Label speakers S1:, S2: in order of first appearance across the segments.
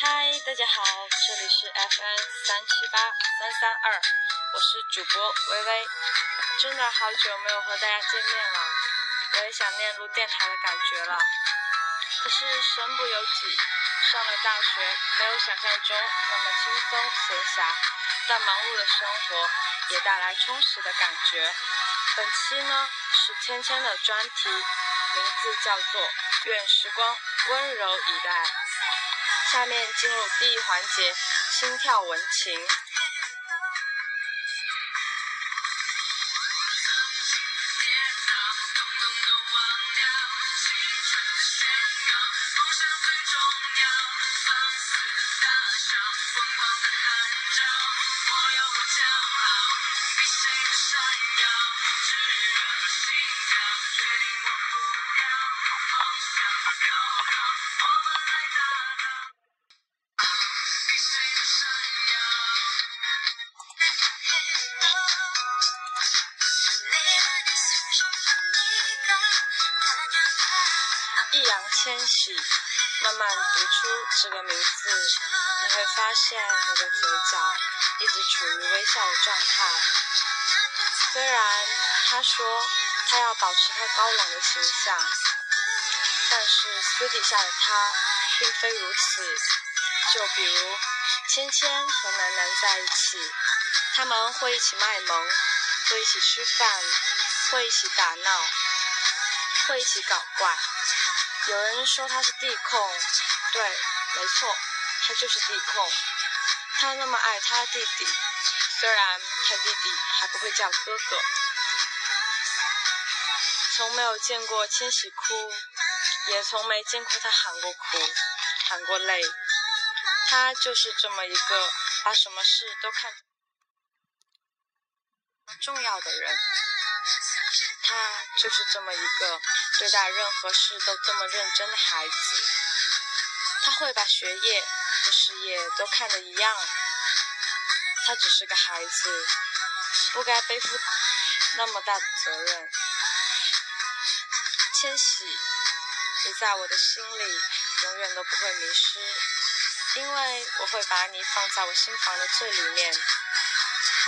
S1: 嗨，大家好，这里是 FM 三七八三三二，我是主播微微，真的好久没有和大家见面了，我也想念录电台的感觉了。可是身不由己，上了大学，没有想象中那么轻松闲暇，但忙碌的生活也带来充实的感觉。本期呢是芊芊的专题，名字叫做《愿时光温柔以待》。下面进入第一环节，心跳文情。千玺，慢慢读出这个名字，你会发现你的嘴角一直处于微笑的状态。虽然他说他要保持他高冷的形象，但是私底下的他并非如此。就比如芊芊和楠楠在一起，他们会一起卖萌，会一起吃饭，会一起打闹，会一起搞怪。有人说他是地控，对，没错，他就是地控。他那么爱他弟弟，虽然他弟弟还不会叫哥哥。从没有见过千玺哭，也从没见过他喊过哭，喊过泪。他就是这么一个把什么事都看重要的人。他就是这么一个对待任何事都这么认真的孩子，他会把学业和事业都看得一样。他只是个孩子，不该背负那么大的责任。千玺，你在我的心里永远都不会迷失，因为我会把你放在我心房的最里面。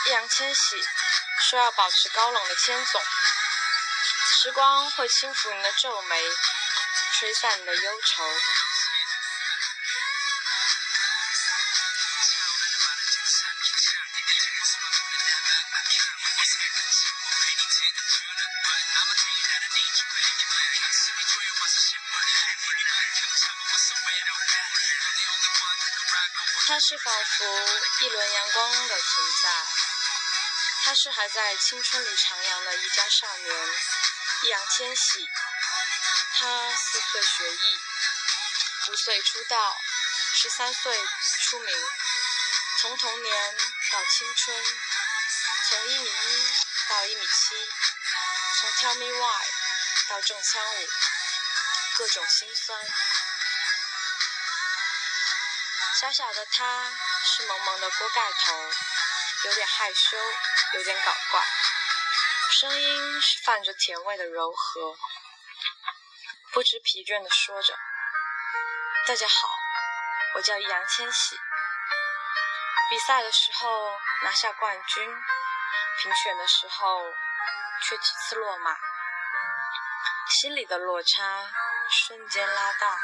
S1: 易烊千玺说要保持高冷的千总。时光会轻抚你的皱眉，吹散你的忧愁。他是仿佛一轮阳光的存在，他是还在青春里徜徉的一家少年。易烊千玺，他四岁学艺，五岁出道，十三岁出名，从童年到青春，从一米一到一米七，从 Tell Me Why 到中枪舞，各种心酸。小小的他是萌萌的锅盖头，有点害羞，有点搞怪。声音是泛着甜味的柔和，不知疲倦地说着：“大家好，我叫易烊千玺。比赛的时候拿下冠军，评选的时候却几次落马，心里的落差瞬间拉大。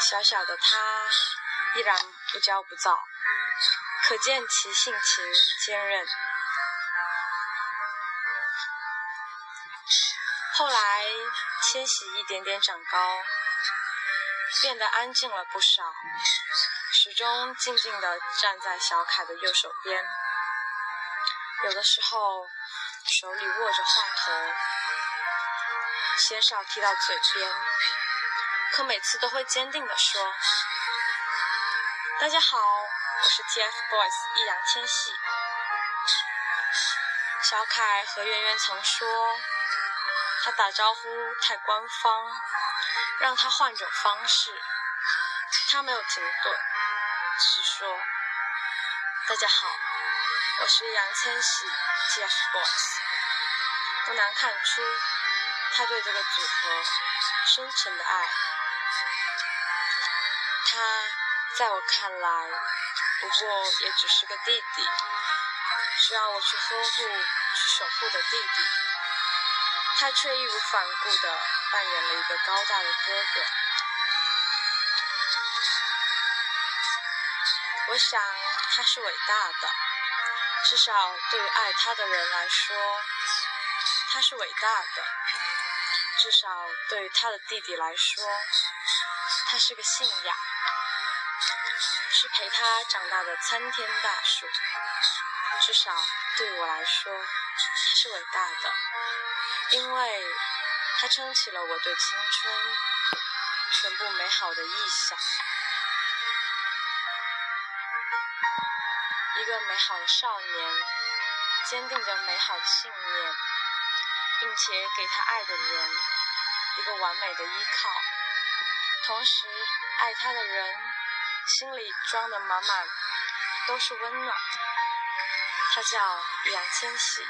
S1: 小小的他依然不骄不躁，可见其性情坚韧。”后来，千玺一点点长高，变得安静了不少，始终静静地站在小凯的右手边，有的时候手里握着话筒，鲜少提到嘴边，可每次都会坚定地说：“大家好，我是 TFBOYS 易烊千玺。”小凯和圆圆曾说。他打招呼太官方，让他换种方式。他没有停顿，只说：“大家好，我是易烊千玺 TFBOYS。”不难看出，他对这个组合深沉的爱。他在我看来，不过也只是个弟弟，需要我去呵护、去守护的弟弟。他却义无反顾地扮演了一个高大的哥哥。我想他是伟大的，至少对于爱他的人来说，他是伟大的。至少对于他的弟弟来说，他是个信仰，是陪他长大的参天大树。至少对我来说，他是伟大的，因为他撑起了我对青春全部美好的臆想。一个美好的少年，坚定着美好的信念，并且给他爱的人一个完美的依靠，同时爱他的人心里装的满满都是温暖。他叫易烊千玺。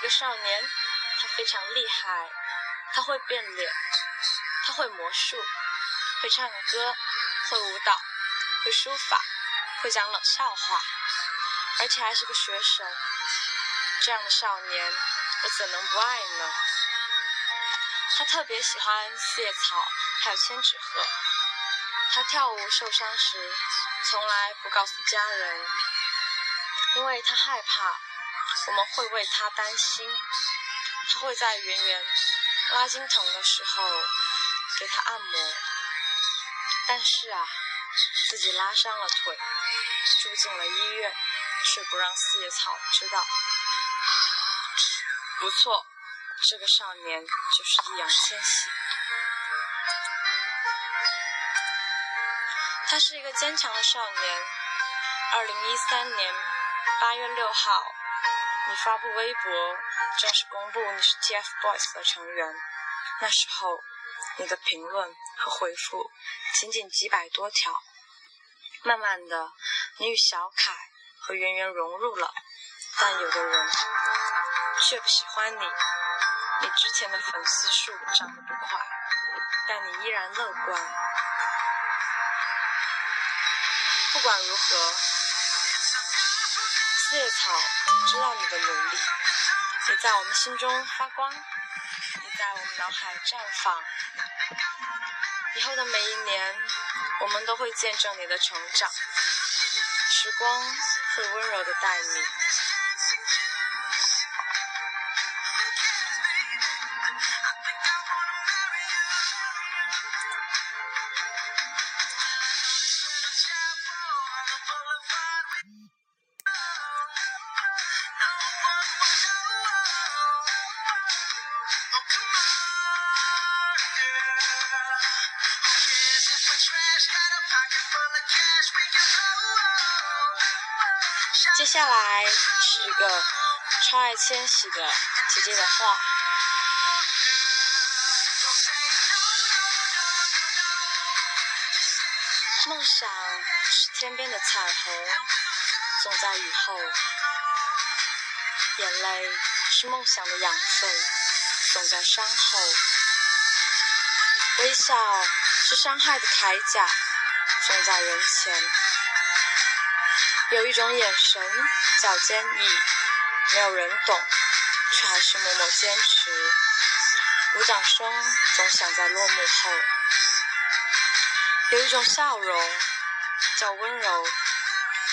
S1: 一个少年，他非常厉害，他会变脸，他会魔术，会唱歌，会舞蹈，会书法，会讲冷笑话，而且还是个学神。这样的少年，我怎能不爱呢？他特别喜欢四叶草，还有千纸鹤。他跳舞受伤时，从来不告诉家人，因为他害怕。我们会为他担心，他会在圆圆拉筋疼的时候给他按摩，但是啊，自己拉伤了腿，住进了医院，却不让四叶草知道。不错，这个少年就是易烊千玺，他是一个坚强的少年。二零一三年八月六号。你发布微博，正式公布你是 TFBOYS 的成员。那时候，你的评论和回复仅仅几百多条。慢慢的，你与小凯和圆圆融入了，但有的人却不喜欢你。你之前的粉丝数涨得不快，但你依然乐观。不管如何。四叶草知道你的努力，你在我们心中发光，你在我们脑海绽放。以后的每一年，我们都会见证你的成长，时光会温柔的待你。接下来是一个超爱千玺的姐姐的话：梦想是天边的彩虹，总在雨后；眼泪是梦想的养分，总在伤后；微笑是伤害的铠甲，总在人前。有一种眼神叫坚毅，没有人懂，却还是默默坚持。鼓掌声总响在落幕后。有一种笑容叫温柔，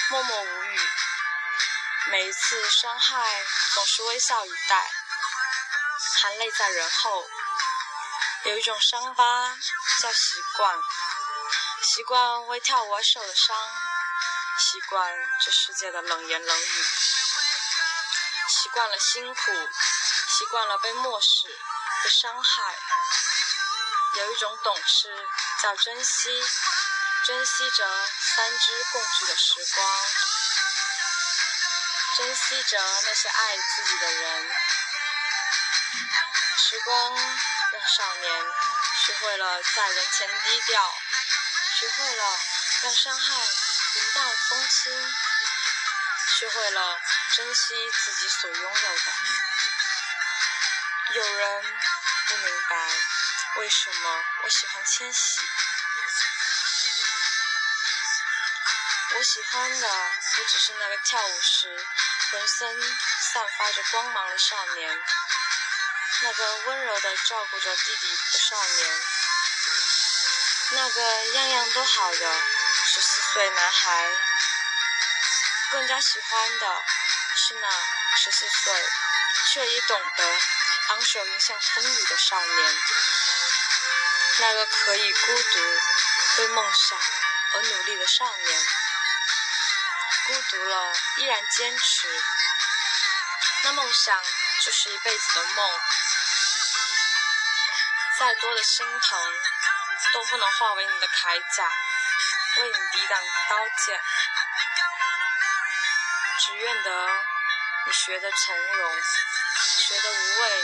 S1: 默默无语。每一次伤害总是微笑以待，含泪在人后。有一种伤疤叫习惯，习惯为跳舞而受的伤。习惯这世界的冷言冷语，习惯了辛苦，习惯了被漠视、被伤害，有一种懂事叫珍惜，珍惜着三只共聚的时光，珍惜着那些爱自己的人。时光让少年学会了在人前低调，学会了让伤害云淡风轻，学会了珍惜自己所拥有的。有人不明白为什么我喜欢千玺，我喜欢的不只是那个跳舞时浑身散发着光芒的少年。那个温柔的照顾着弟弟的少年，那个样样都好的岁男孩，更加喜欢的是那十四岁却已懂得昂首迎向风雨的少年，那个可以孤独为梦想而努力的少年，孤独了依然坚持，那梦想就是一辈子的梦。再多的心疼，都不能化为你的铠甲，为你抵挡刀剑。只愿得你学得从容，学得无畏，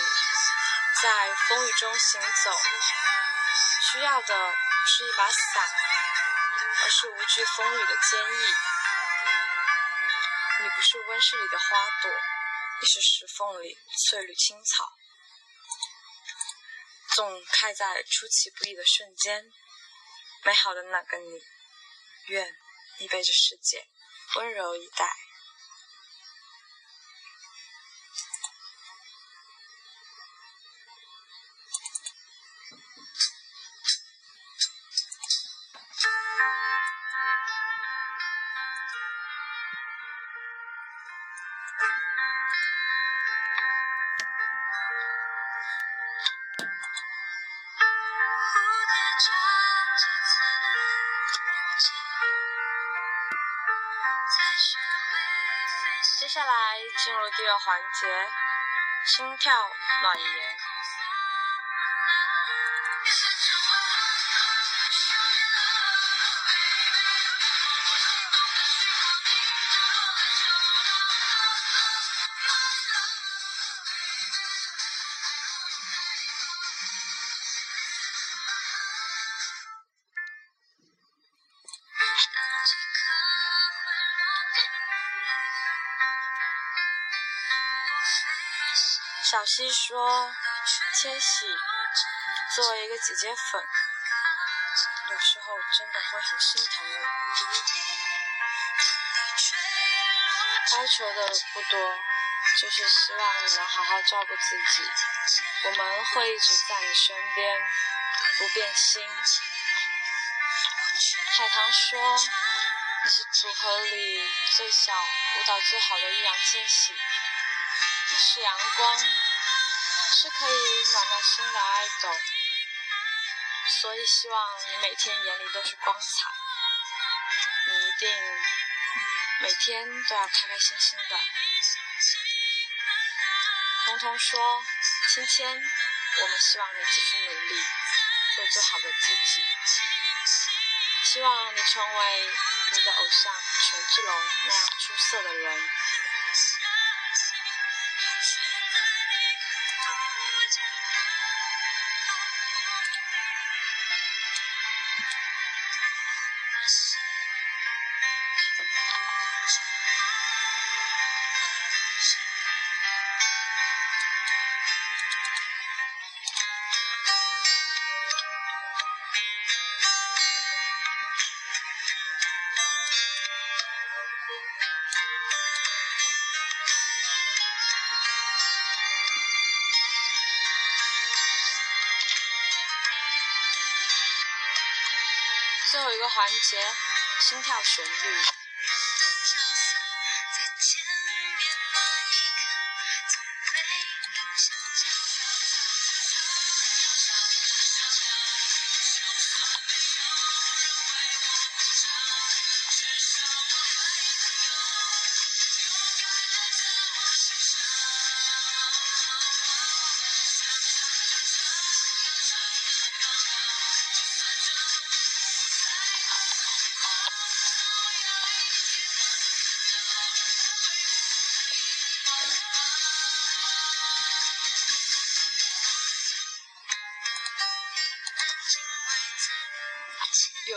S1: 在风雨中行走。需要的不是一把伞，而是无惧风雨的坚毅。你不是温室里的花朵，你是石缝里翠绿青草。总开在出其不意的瞬间，美好的那个你，愿你被这世界温柔以待。接下来进入第二环节，心跳暖言。小溪说：“千玺，作为一个姐姐粉，有时候真的会很心疼你。哀求的不多，就是希望你能好好照顾自己。我们会一直在你身边，不变心。”海棠说：“你是组合里最小、舞蹈最好的易烊千玺。”你是阳光，是可以暖到心的爱豆，所以希望你每天眼里都是光彩。你一定每天都要开开心心的。彤彤说：“芊芊，我们希望你继续努力，做最好的自己。希望你成为你的偶像权志龙那样出色的人。”最后一个环节，心跳旋律。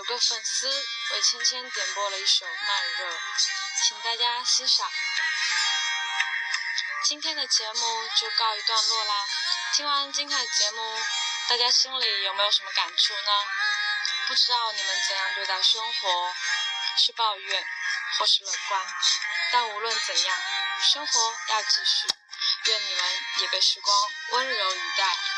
S2: 个粉丝为芊芊点播了一首《慢热》，请大家欣赏。今天的节目就告一段落啦。听完今天的节目，大家心里有没有什么感触呢？不知道你们怎样对待生活，是抱怨或是乐观？但无论怎样，生活要继续。愿你们也被时光温柔以待。